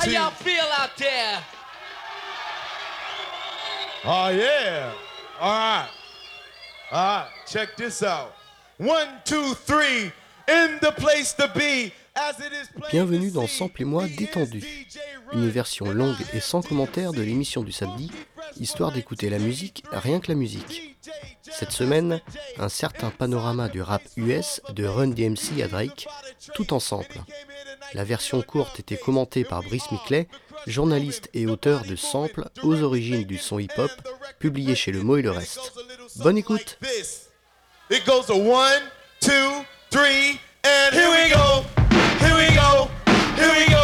How y'all feel out there? Oh, yeah. All right. All right. Check this out. One, two, three. In the place to be. Bienvenue dans Sample et moi détendu, une version longue et sans commentaire de l'émission du samedi, histoire d'écouter la musique, rien que la musique. Cette semaine, un certain panorama du rap US de Run DMC à Drake, tout en sample. La version courte était commentée par Brice Miclet, journaliste et auteur de Sample aux origines du son hip-hop, publié chez Le Mot et le Reste. Bonne écoute! Here we go. Here we go.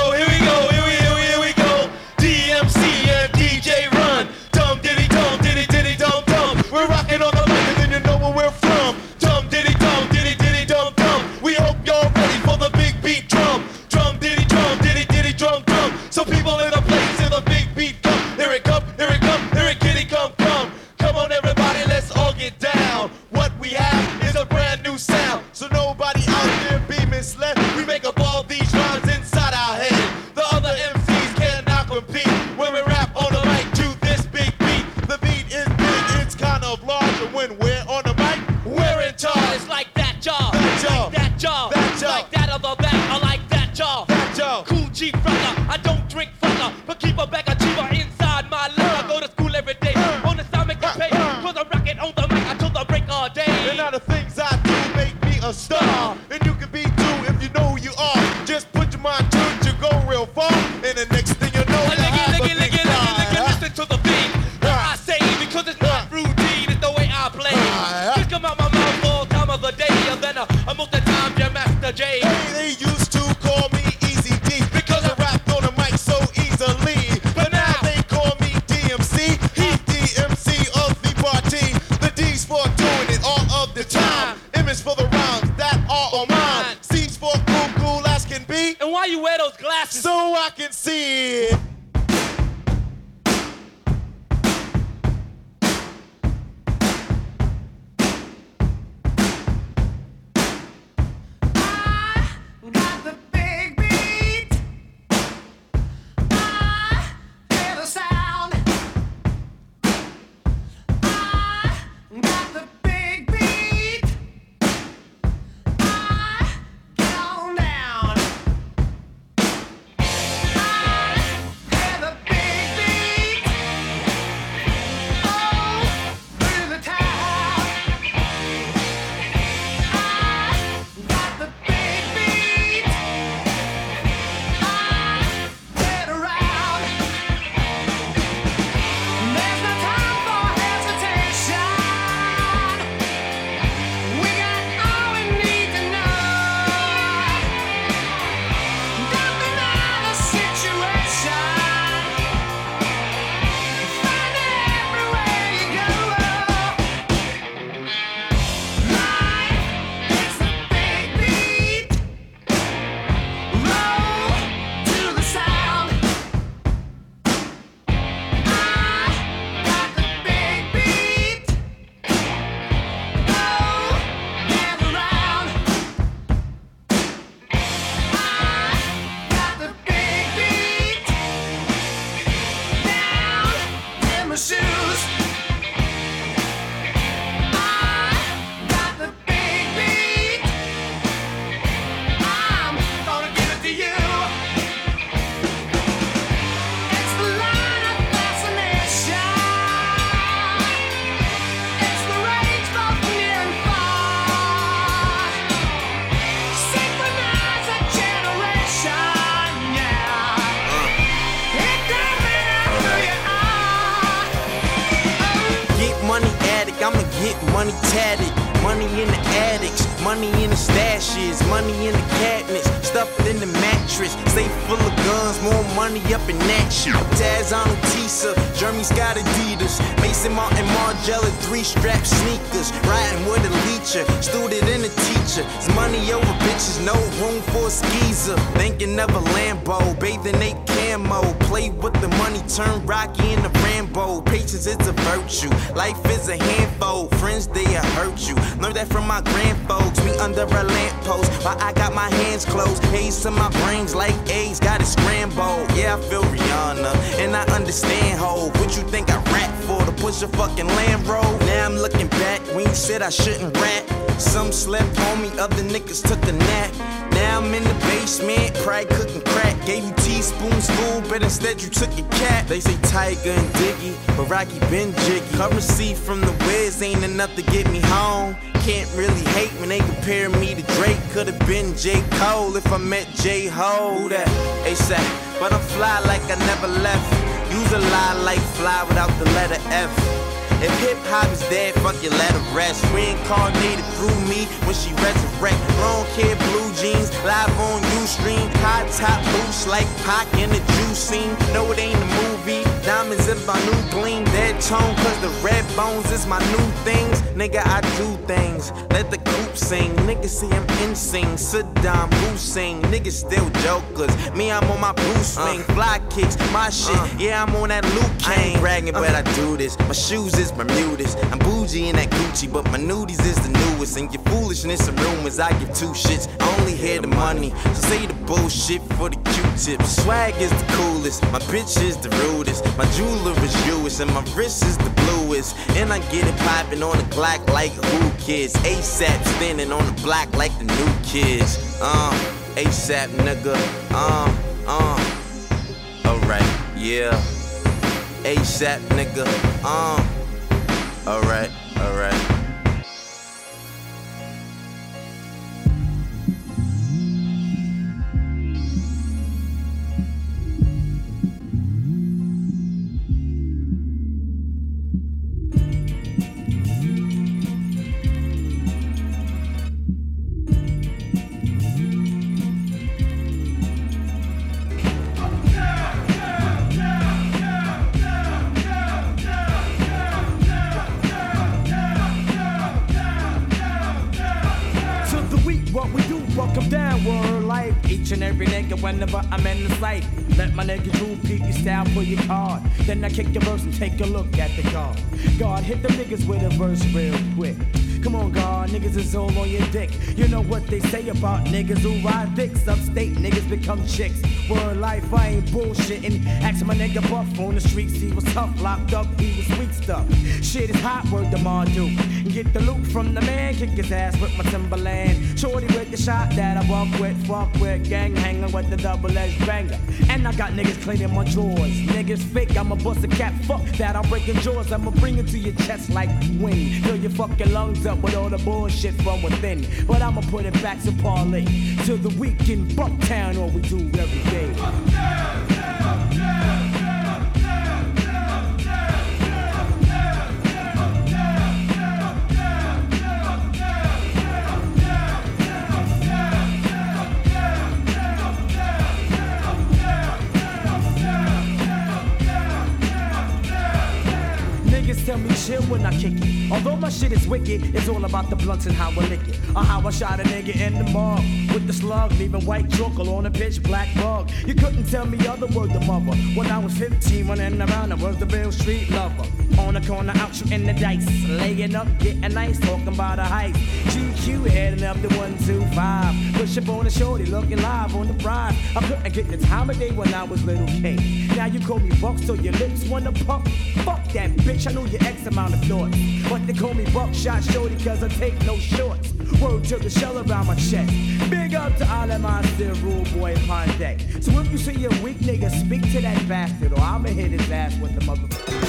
cheap brother. I don't drink fella, but keep a bag of cheaper inside my love. I go to school every day. On the stomach make pay. Cause I'm rocking on the mic. until the break of day. And all the things I do make me a star. I shouldn't rap. Some slept on me, other niggas took a nap. Now I'm in the basement, probably cooking crack. Gave you teaspoons full, but instead you took a cat. They say Tyga and Diggy, but Rocky been jiggy. Currency from the Wiz ain't enough to get me home. Can't really hate when they compare me to Drake. Could've been J. Cole if I met J. Ho. That? ASAP. But I'm fly like I never left. Use a lie like fly without the letter F. If hip hop is dead, fuck you, let it rest. Reincarnated through me when she resurrect. Long hair, blue jeans, live on Ustream. High top boots like Pac in the juice scene. No, it ain't a movie. Diamonds in my new gleam. Dead tone, cause the red bones is my new things. Nigga, I do things. Let the coop sing. Niggas see I'm insane. Saddam Hussein. Niggas still jokers. Me, I'm on my Bruce swing. Uh. Fly kicks, my shit. Uh. Yeah, I'm on that Luke Kane. I ain't bragging, but uh. I do this. My shoes is Bermudas. I'm bougie in that Gucci, but my nudies is the newest. And your foolishness and rumors, I give two shits. I only hear the money. So say the bullshit for the Q-tips. Swag is the coolest. My bitch is the rudest. My jeweler is Jewish, and my wrist is the bluest. And I get it poppin' on the Glock like who kids. ASAP standing on the block like the new kids. Uh, ASAP nigga. Uh, uh. Alright, yeah. ASAP nigga. Uh. Alright, alright. Whenever I'm in the sight. Let my nigga Drew peek your style, pull your card. Then I kick your verse and take a look at the card. God, hit the niggas with a verse real quick. Come on, God, niggas is all on your dick. You know what they say about niggas who ride dicks. Upstate niggas become chicks. Word life, I ain't bullshitting. Ask my nigga Buff on the streets, he was tough, locked up, he was weak stuff. Shit is hot, word the Mardu. Get the loot from the man, kick his ass with my Timberland. Shorty with the shot that I walk with, fuck with, gang hanging with the double edged banger. And I got niggas cleaning my drawers. Niggas fake, I'ma bust a cap, fuck that, I'm breaking jaws. I'ma bring it to your chest like wind. Fill your fucking lungs up with all the bullshit from within. But I'ma put it back to parlay. To the weekend, Bucktown, all we do every day. Chill when I kick it. Although my shit is wicked, it's all about the blunts and how I lick it. Or how I shot a nigga in the mug with the slug, leaving white chocolate on a pitch black rug. You couldn't tell me other word the mother. When I was 15, running around, I was the real street lover. On the corner, out shooting the dice, laying up, getting nice, talking about a height. GQ heading up to 125. Push up on the shorty, looking live on the prize. I couldn't get the time of day when I was little K. Now you call me Buck, so your lips wanna pump. Fuck that bitch, I know your X amount of thoughts. But they call me Buckshot Shorty, cause I take no shorts. Word to the shell around my chest. Big up to all of my still rule boy upon deck. So if you see a weak nigga, speak to that bastard, or I'ma hit his ass with the motherfucker.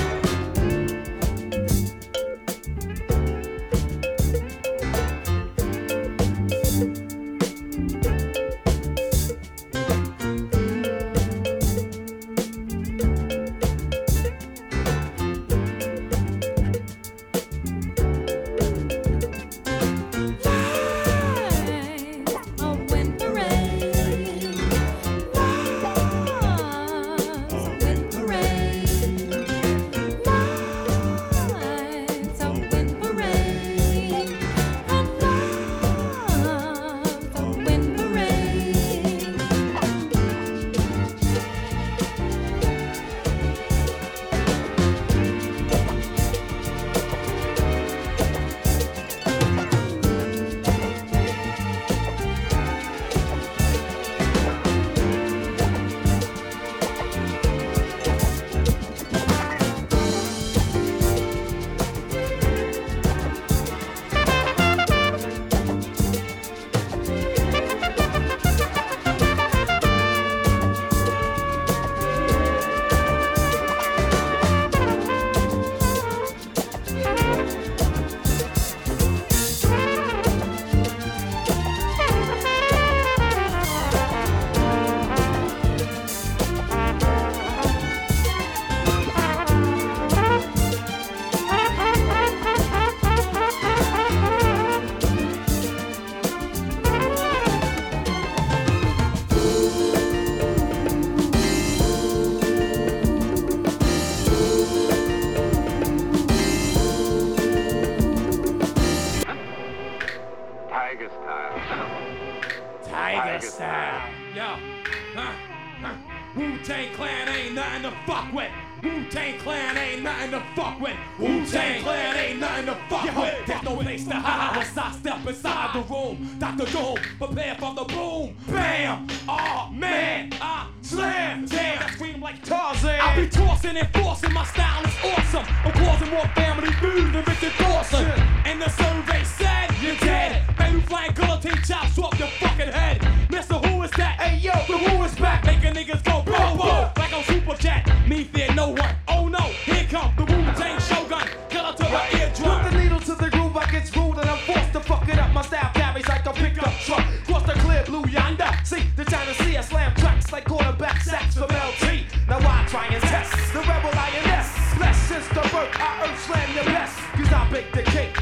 Wu Tang Clan ain't nothing to fuck with. Wu Tang Clan ain't nothing to fuck with. Wu Tang Clan ain't nothing to fuck with. There's no place to hide once I step inside the room. Dr. Doom, prepare for the boom. Bam! Oh man, I slam. Damn, I scream like Tarzan. I be tossing and forcing. My style is awesome. I'm causing more family food than Richard Dawson. And the survey said you're dead. Baby flying guillotine chops off your fucking head. Mister, who is that? Hey yo, the who is back? Making niggas go boom boom like on Super Jet. Me fear no one. Oh no, here come the Wu Tang Shogun. Killer to the eardrum. Put the needle to the groove, I get screwed and I'm forced to fuck it up. My style carries like a pickup truck. Cross the clear blue yonder. See the China Sea, I slam tracks like quarterback sacks from LT. Now I try and test the rebel INS. Bless since the birth, I earth slam the best. Cause I bake the cake,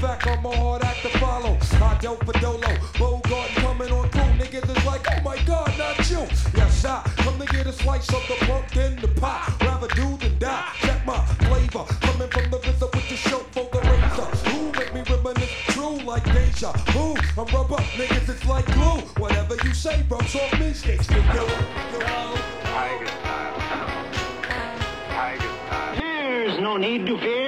fact, I'm a hard act to follow. I dope for Dolo, Bogart coming on through. Niggas is like, oh my god, not you. Yes, I come to get a slice of the pumpkin, the pie. Rather do than die. Check my flavor, coming from the RZA with the show for the razor. Who make me reminisce true like deja vu? I'm rubber, niggas, it's like glue. Whatever you say rubs off me, sticks to you. There's no need to fear.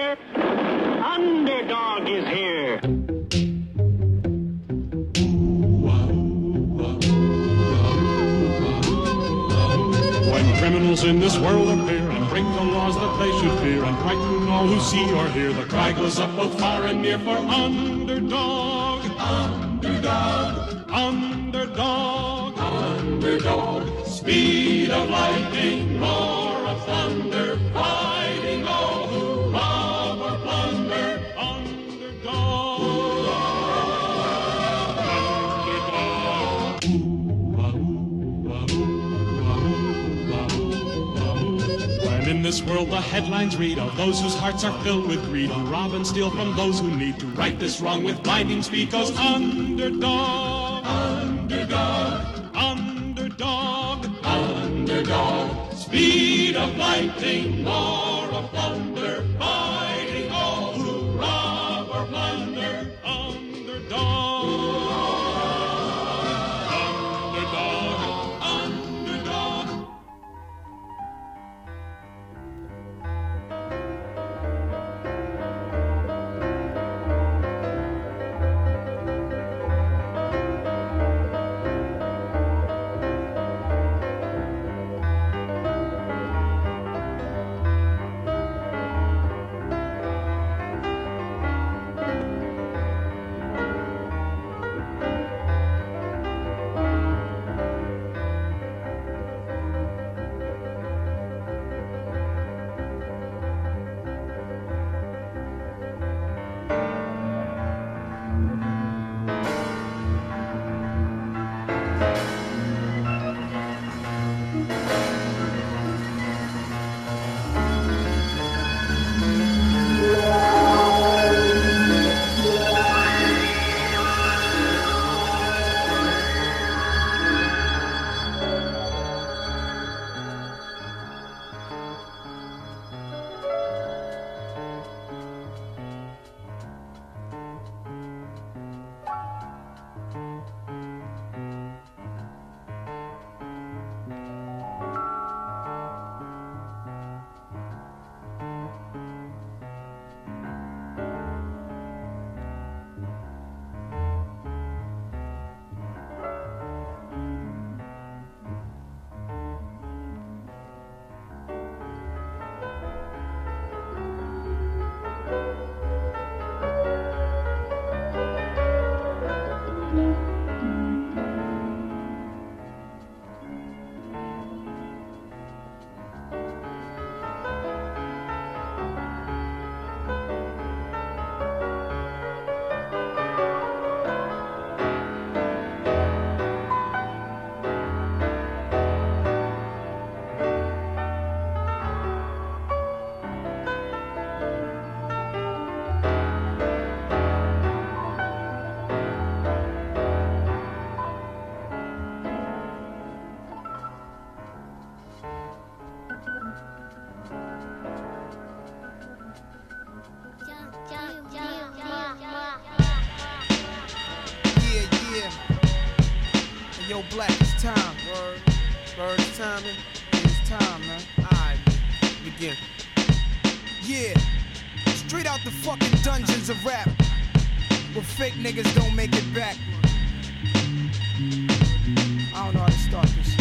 In this world appear and break the laws that they should fear. And frighten all who see or hear, the cry goes up both far and near for underdog, underdog, underdog, underdog. Speed of lightning, roar of thunder, fighting this world the headlines read of those whose hearts are filled with greed, who rob and steal from those who need to right this wrong with blinding speed, goes underdog, underdog, underdog, underdog. Speed of lightning, roar of thunder, begin. Yeah. Straight out the fucking dungeons of rap. Where fake niggas don't make it back. I don't know how to start this.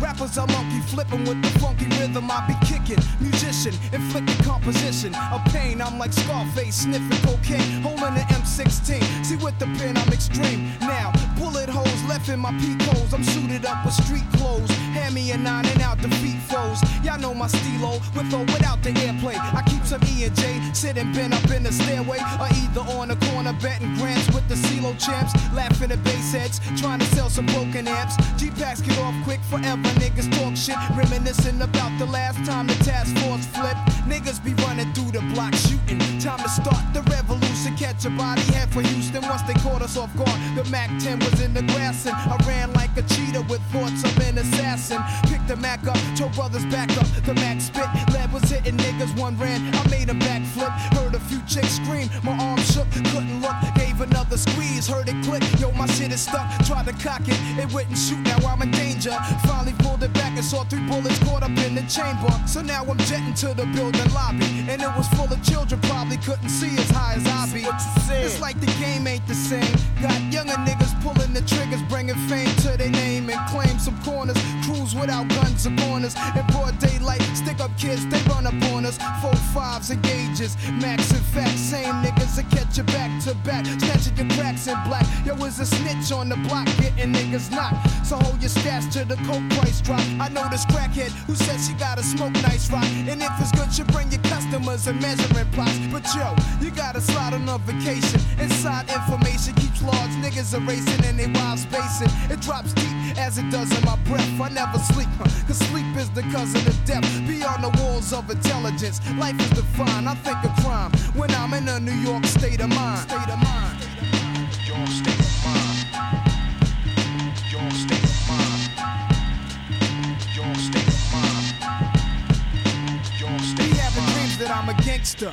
Rappers are monkey flipping with the funky rhythm I be kicking. Musician, inflicting composition of pain. I'm like Scarface, sniffing cocaine, holding an M16. See with the pen, I'm extreme. Now, bullet holes left in my peak holes. I'm suited up with street clothes. Hand me a nine and out the feet foes. Y'all know my stilo, with or without the airplay. I keep some E and J sitting bent up in the stairway, or either on the corner betting grants with the CeeLo champs, laughing at bass heads, trying to sell some broken amps. G packs get off quick forever. Niggas talk shit, reminiscing about the last time the task force flipped. Niggas be running through the block shooting. Time to start the revolution. Catch a body head for Houston once they caught us off guard. The MAC 10 was in the grass and I ran like a cheetah with thoughts of an assassin. Picked the Mac up, told brothers back up. The Mac spit, lead was hitting niggas. One ran, I made a backflip. Heard a few chicks scream, my arm shook, couldn't look. Gave another squeeze, heard it click. Yo, my shit is stuck. Tried to cock it, it wouldn't shoot. Now I'm in danger. Finally pulled it back and saw three bullets caught up in the chamber. So now I'm jetting to the building lobby, and it was full of children. Probably couldn't see as high as I be. It's like the game ain't the same. Got younger niggas pulling the triggers, bringing fame to their name and claim some corners. Cruise without guns or corners. In broad daylight, stick up kids, they run up on us. Four fives and gauges, max and facts. Same niggas that catch you back to back, snatching your cracks in black. Yo, was a snitch on the block, getting niggas knocked. So hold your stats till the coke price drop. I know this crackhead who said she gotta smoke nice rock. And if it's good, you bring your customers and measuring plots. But yo, you gotta slide on a vacation. Inside information niggas erasing and they wild spacing. It drops deep as it does in my breath. I never sleep, huh, cause sleep is the cousin of death. Beyond the walls of intelligence, life is defined. I think of crime when I'm in a New York state of mind. State of mind. Your state of mind. Your state of mind. Your state of mind. Your state Be having dreams that I'm a gangster.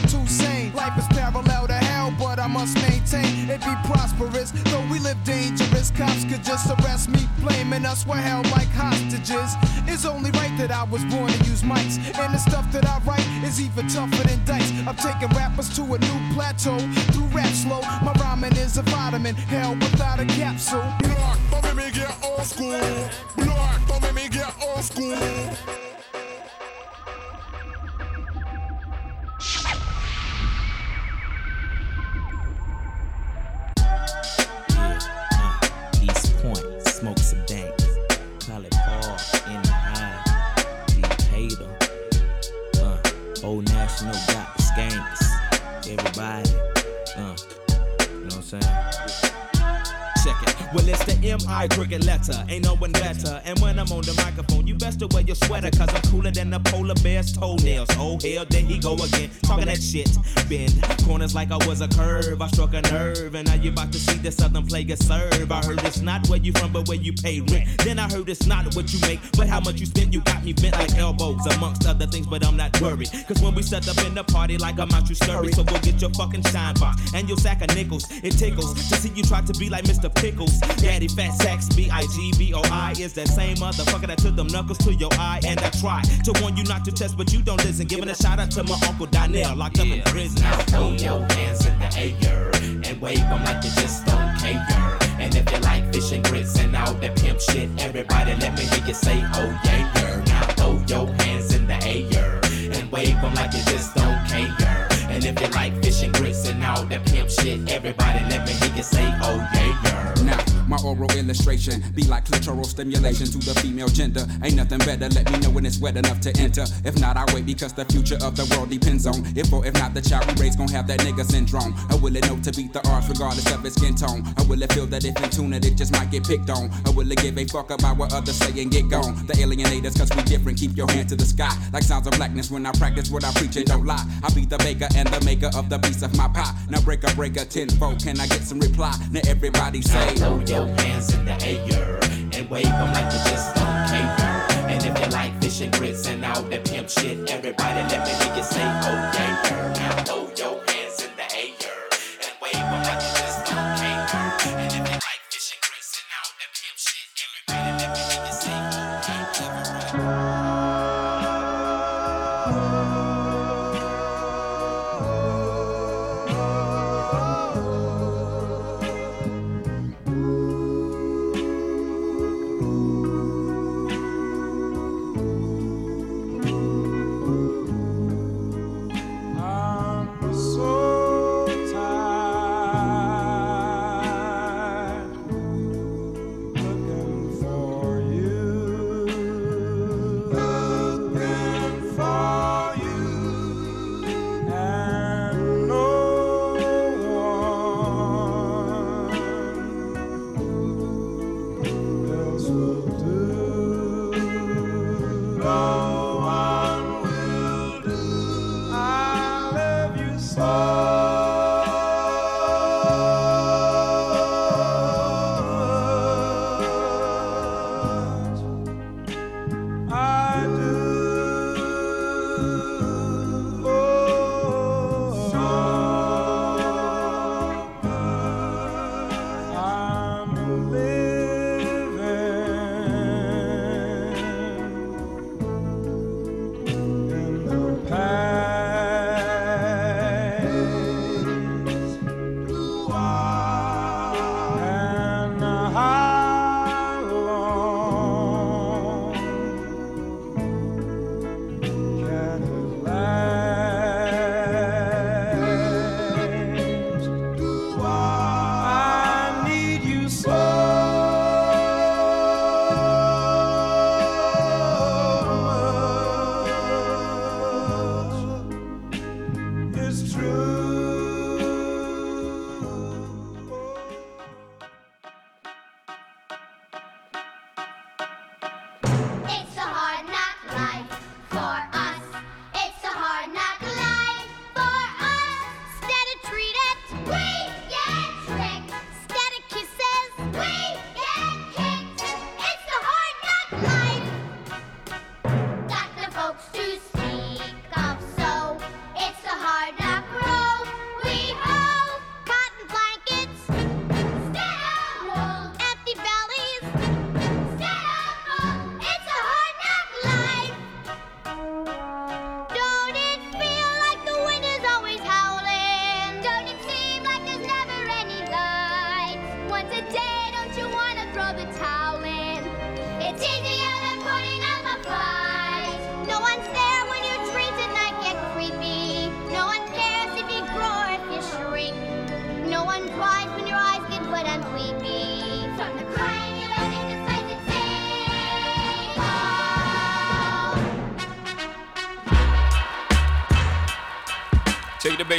I'm too sane. Life is parallel to hell, but I must maintain it be prosperous. Though we live dangerous, cops could just arrest me, blaming us we're held like hostages. It's only right that I was born to use mics, and the stuff that I write is even tougher than dice. I'm taking rappers to a new plateau through rap slow. My rhyming is a vitamin, hell without a capsule. Black, don't make me get old school. Black, don't make me get old school. Got the skanks. Everybody. Uh, you know what I'm saying? Well, it's the M.I. cricket letter. Ain't no one better. And when I'm on the microphone, you best to wear your sweater. Cause I'm cooler than the polar bear's toenails. Oh, hell, there he go again. Talking that shit. Bend corners like I was a curve. I struck a nerve. And now you about to see the southern plague of serve. I heard it's not where you from, but where you pay rent. Then I heard it's not what you make, but how much you spend. You got me bent like elbows, amongst other things, but I'm not worried. Cause when we set up in the party, like I'm out, you scurry. So go get your fucking shine box and your sack of nickels. It tickles to see you try to be like Mr. Pickles. Daddy Fat Sacks, B I G B O I is that same motherfucker that took them knuckles to your eye. And I try to warn you not to test, but you don't listen. Giving a shout out to my uncle Donnell, locked up in prison. Now throw your hands in the air and wave them like you just don't care. And if you like fish and grits and all that pimp shit, everybody let me hear you say, oh yeah, yeah. Now throw your hands in the air and wave wave 'em like you just don't care. And if you like fish and grits and all that pimp shit, everybody let me hear you say, oh yeah, yeah. Now, my oral illustration be like clitoral stimulation to the female gender. Ain't nothing better, let me know when it's wet enough to enter. If not, I wait because the future of the world depends on if or if not the child we raise gon' have that nigga syndrome. Or will it know to beat the odds regardless of its skin tone? Or will it feel that if in tune it, it just might get picked on? Or will it give a fuck about what others say and get gone? The alienators, cause we different, keep your hand to the sky. Like sounds of blackness when I practice what I preach and don't lie. I be the baker and the maker of the piece of my pie. Now break a breaker tenfold, can I get some reply? Now everybody say, your hands in the air and wave 'em like you just don't care. And if you like fish and grits and all that pimp shit, everybody let me hear you say, oh, yeah, yeah. Now oh,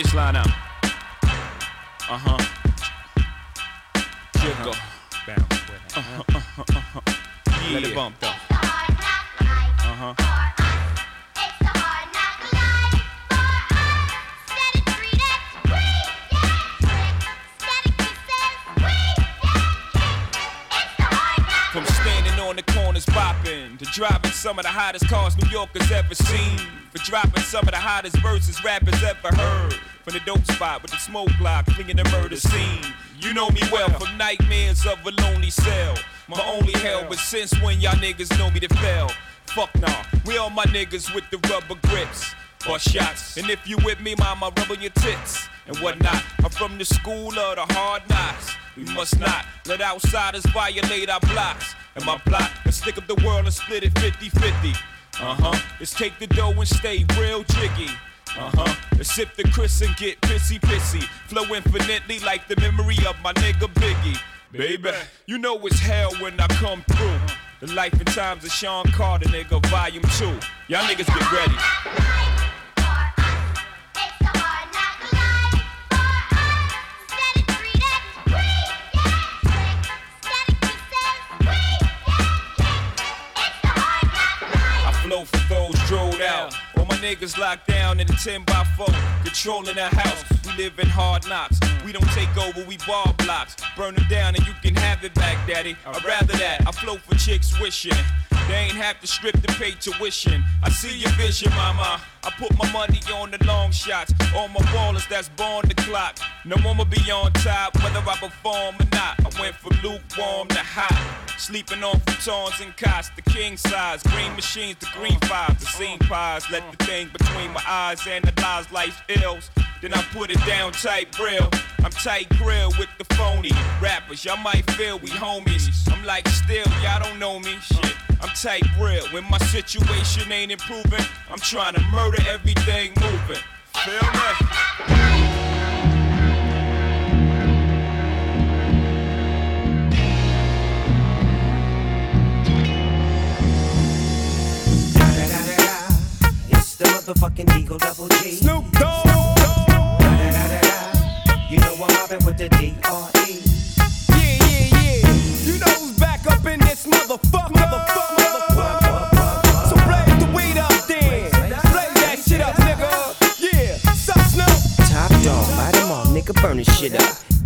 bass line out. Seen. For dropping some of the hottest verses rappers ever heard. From the dope spot with the smoke block, clinging the murder scene. You know me well from nightmares of a lonely cell. My only hell, but since when y'all niggas know me to fail? Fuck nah, we all my niggas with the rubber grips. Bust shots, and if you with me, mama, rub on your tits and whatnot. I'm from the school of the hard knocks. We must not let outsiders violate our blocks. And my plot is stick up the world and split it 50 50. Uh huh. Let's take the dough and stay real jiggy. Uh huh. Let's sip the Chris and get pissy pissy. Flow infinitely like the memory of my nigga Biggie. Baby, you know it's hell when I come through. The life and times of Sean Carter, nigga, volume two. Y'all niggas get ready. For those drilled out. All my niggas locked down in a 10 by 4, controlling the house. We live in hard knocks. We don't take over, we bar blocks. Burn them down and you can have it back, daddy. I'd rather that. I flow for chicks wishing. They ain't have to strip to pay tuition. I see your vision, mama. I put my money on the long shots. All my ballers that's born the clock. No one will be on top, whether I perform or not. I went from lukewarm to hot. Sleeping on futons and cots, the king size. Green machines, the green fives, the scene pies. Let the thing between my eyes analyze life's ills. Then I put it down tight real. I'm tight grill with the phony rappers. Y'all might feel we homies. I'm like still, y'all don't know me. Shit, I'm tight real. When my situation ain't improving, I'm trying to murder everything moving. Feel me? It's the motherfucking Eagle Double G. Snoop Dogg. You know I'm mobbing with the D.R.E. Yeah, up in this motherfucker. Motherfucker, motherfucker. So blaze the weed up then. Blaze that shit up, nigga. Yeah. Top dog, all, nigga, burning shit up.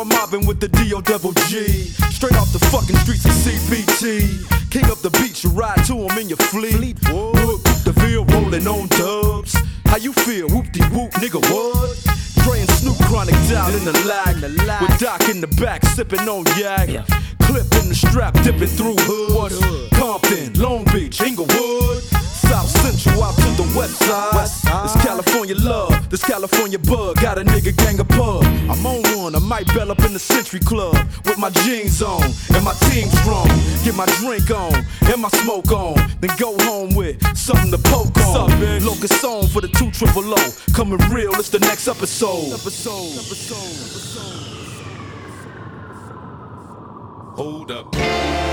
I'm mobbing with the D.O. double G. Straight off the fucking streets of CPT. King up the beach, you ride to him in your fleet. Whoop, the field rolling on dubs. How you feel? Whoop de whoop, nigga, what? Dre and Snoop chronic down in the lag. With Doc in the back, sipping on yak. Clip in the strap, dipping through hood. Compton, Long Beach, Inglewood. South Central out to the west side. This California love, this California bug. Got a nigga gang of pub. I'm on I bell up in the Century Club with my jeans on and my team strong. Get my drink on and my smoke on. Then go home with something to poke on. Locust song for the two triple O. Coming real, it's the next episode. Episode. Hold up.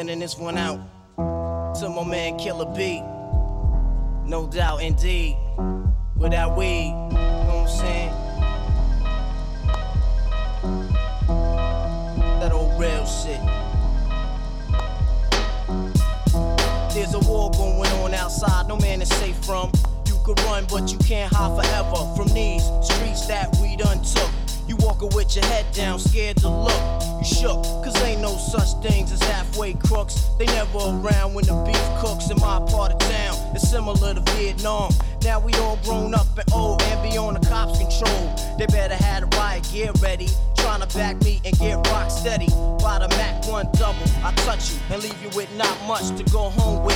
Sending this one out to my man Killer B. No doubt, indeed. Without weed, much to go home with.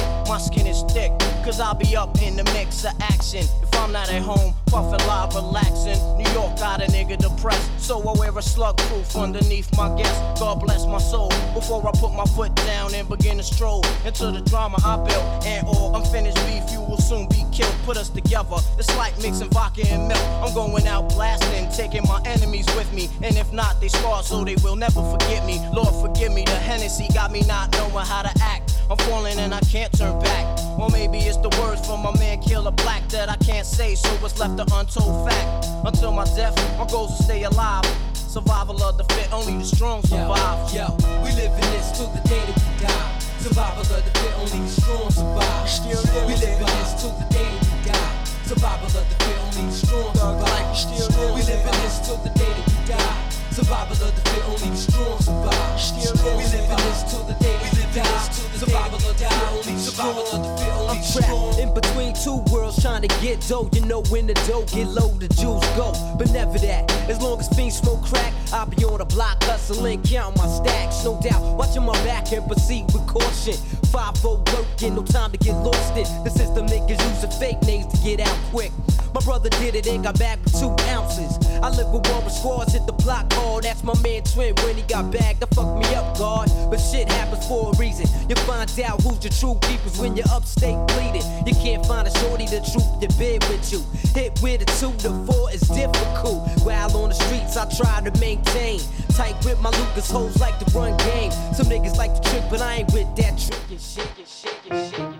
Cause I'll be up in the mix of action. If I'm not at home, puffin' live, relaxing. New York got a nigga depressed, so I wear a slug proof underneath my guest. God bless my soul. Before I put my foot down and begin to stroll into the drama I built. And all unfinished beef, you will soon be killed. Put us together, it's like mixing vodka and milk. I'm going out blasting, taking my enemies with me. And if not, they scar so they will never forget me. Lord, forgive me, the Hennessy got me not knowing how to act. I'm falling and I can't turn back. Or maybe it's the words from my man Killer Black that I can't say, so it's left an untold fact. Until my death, my goals to stay alive. Survival of the fit, only the strong survive. Yo, yo, we live in this till the day that we die. Survival of the fit, only the strong survive. Still we live in this till the day that we die. Survival of the fit, only the strong survive. Still we live in this till the day that we die. Survival of the fit, only the strong survive. Still we live in this till the day we die. Survival of the fit, only survival of the fit, only I'm strong. trapped in between two worlds trying to get dough. You know when the dough get low, the jewels go. But never that. As long as fiends smoke crack, I'll be on the block hustling, counting my stacks. No doubt, watching my back and proceed with caution. 5 working, no time to get lost in. The system niggas using fake names to get out quick. My brother did it and got back with two ounces. I live with one with squads, hit the block hard. That's my man Twin when he got back. That fucked me up, God. But shit happens for a reason. You find out who's your true keepers when you're upstate bleeding. You can't find a shorty the truth to bed with you. Hit with a two to four is difficult. While on the streets, I try to maintain. Tight with my Lucas hoes like to run game. Some niggas like to trick, but I ain't with that trickin' shit. shit, shit, shit.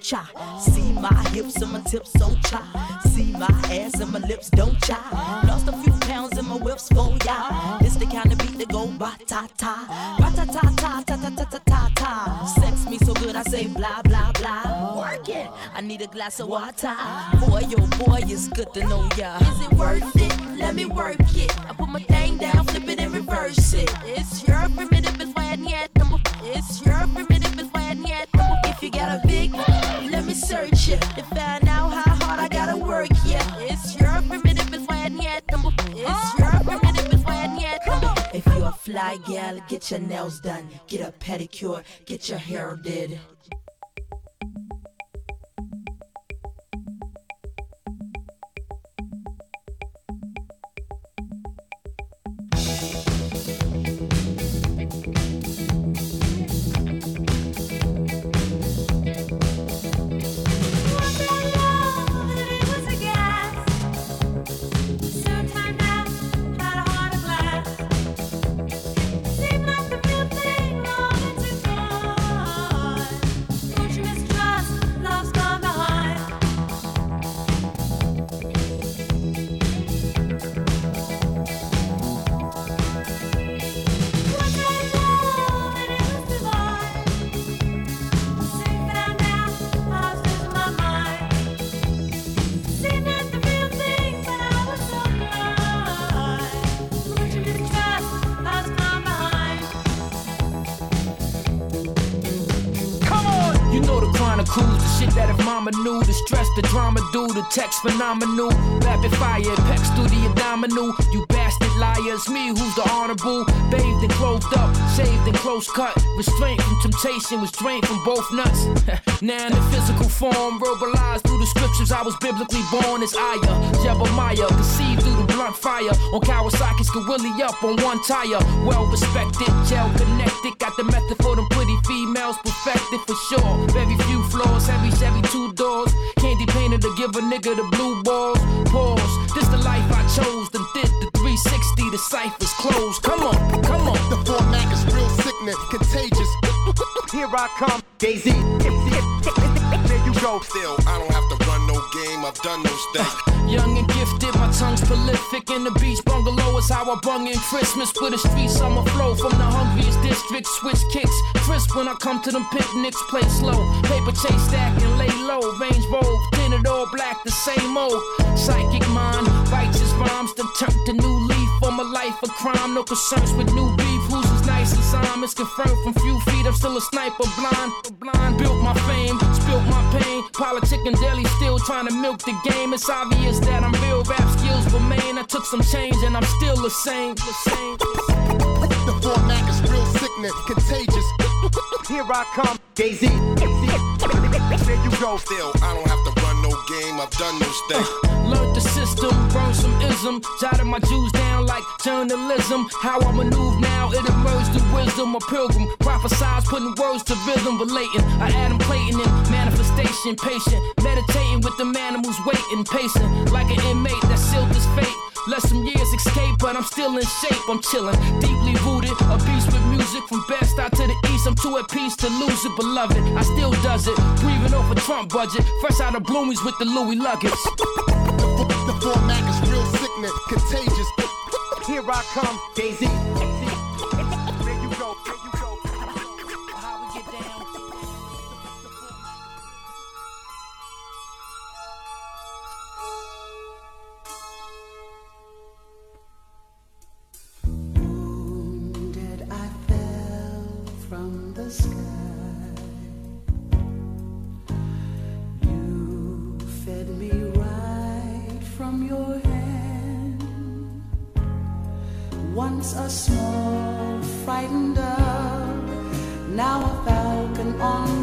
It like a vulture. See my hips and my tips so cha. See my ass and my lips don't cha. Lost a few pounds in my whips for ya. This the kind of beat that go ba ta ta, ba ta ta ta ta ta ta ta ta ta. Sex me so good I say blah blah blah. Work it. I need a glass of water. Boy, yo boy, it's good to know ya. Is it worth it? Let me work it. I put my thing down, flip it and reverse it. Me search it to find out how hard I gotta work. Yeah, it's your primitive, it's why I need number. It's your primitive, it's why I need number. If you're a fly gal, get your nails done, get a pedicure, get your hair did. Text phenomenal. Rapid fire, pecs through the abdominal. You bastard liars, me who's the honorable. Bathed and clothed up, shaved and close cut. Restraint from temptation, was drained from both nuts. now in the physical form, verbalized through the scriptures, I was biblically born as Aya. Jebemiah, conceived through the blunt fire. On Kawasaki's Willie up on one tire. Well respected, gel connected. Got the method for them pretty females perfected for sure. Very few flaws, heavy Chevy two doors. Candy give a nigga the blue balls. Pause. This the life I chose. Then did the 360. The ciphers closed. Come on, come on. The format is real sickness, contagious. Here I come, Daisy. There you go. Still, I don't have to run no game, I've done those things. Young and gifted, my tongue's prolific. In the beach bungalow is how I bung in Christmas. With a street summer flow from the hungriest district. Switch kicks, crisp when I come to them picnics. Play slow, paper chase stack and lay low. Range robe, it all black, the same old. Psychic mind, righteous rhymes, then turn the new leaf on my life of crime. No concerns with new beef. Who's as nice as I'm? It's confirmed from few feet. I'm still a sniper, blind, blind. Built my fame, spilt my pain. Politic and deli still trying to milk the game. It's obvious that I'm real. Rap skills remain. I took some change and I'm still the same. The same. The format is real sickness, contagious. Here I come, Daisy. There you go. Still, I don't have to game, I've done those things. Uh, learned the system, burned some ism, jotted my Jews down like journalism. How I maneuver now, it emerged through wisdom. A pilgrim, prophesize, putting words to rhythm, relating. I Adam Clayton in manifestation, patient, meditating with the man who's waiting, pacing like an inmate that sealed his fate. Let some years escape, but I'm still in shape. I'm chilling, deeply rooted, a beast with music from best out to the east. I'm too at peace to lose it, beloved. I still does it, breathing off a Trump budget, fresh out of Bloomies with the Louis luggage. The format is real sickness, contagious. Here I come, Daisy. There you go. There you go. How we get down? Wounded, I fell from the sky. your hand. Once a small, frightened dove, now a falcon on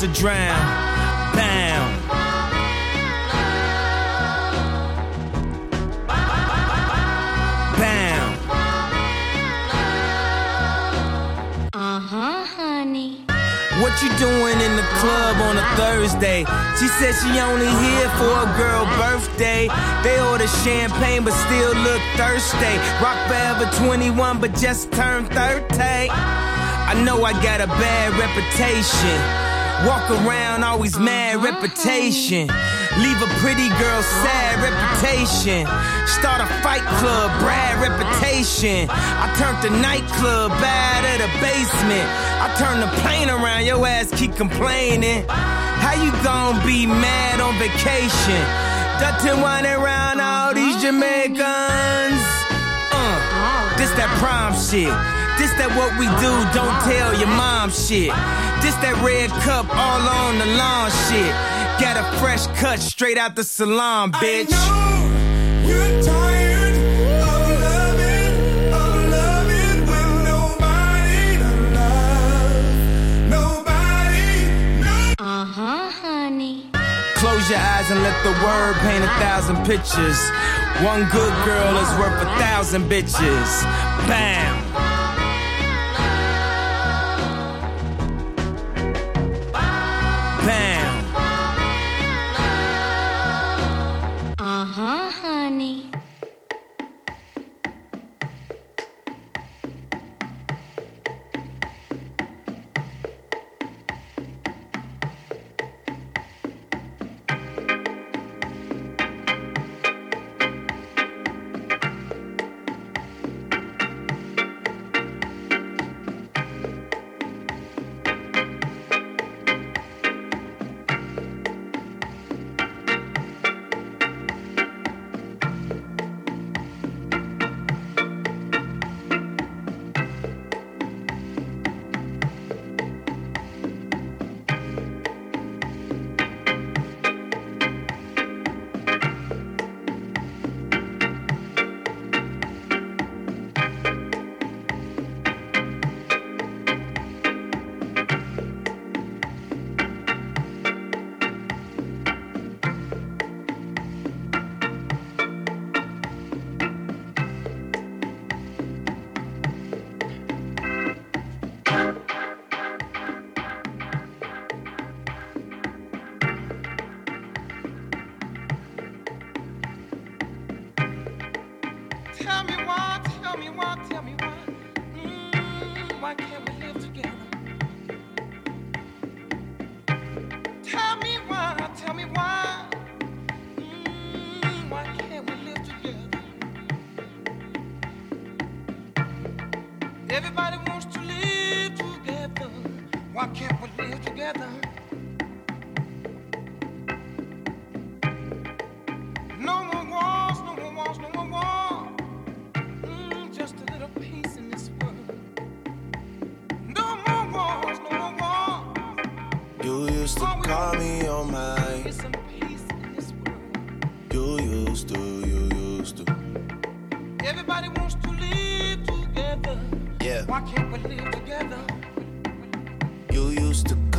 to drown. Bound. Bound. Uh-huh, honey. What you doing in the club on a Thursday? She said she only here for a girl birthday. They order champagne but still look thirsty. Rock forever 21 but just turned 30. I know I got a bad reputation. Walk around always mad uh-huh. reputation. Leave a pretty girl sad uh-huh. reputation. Start a fight club, Brad reputation. I turned the nightclub bad at the basement. I turn the plane around, your ass keep complaining. How you gon' be mad on vacation? Dutton whining around all these uh-huh. Jamaicans. Uh, this that prom shit. This that what we do, don't tell your mom shit. This that red cup all on the lawn shit. Got a fresh cut straight out the salon, bitch. You're tired of loving, of loving when nobody to love, nobody. Uh-huh, honey. Close your eyes and let the word paint a thousand pictures. One good girl is worth a thousand bitches. Bam. Bam. Everybody wants to live together. Yeah. Why can't we live together?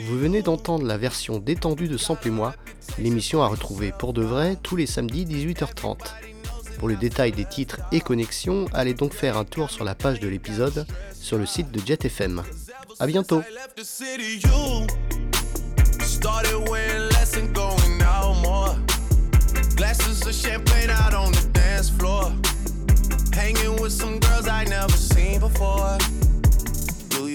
Vous venez d'entendre la version détendue de Sample et moi, l'émission à retrouver pour de vrai tous les samedis 18h30. Pour le détail des titres et connexions, allez donc faire un tour sur la page de l'épisode sur le site de Jet FM. A bientôt left the city, you started wearing less and going out more. Glasses of champagne out on the dance floor. Hanging with some girls I never seen before.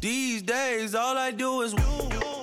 These days, all I do is. Uh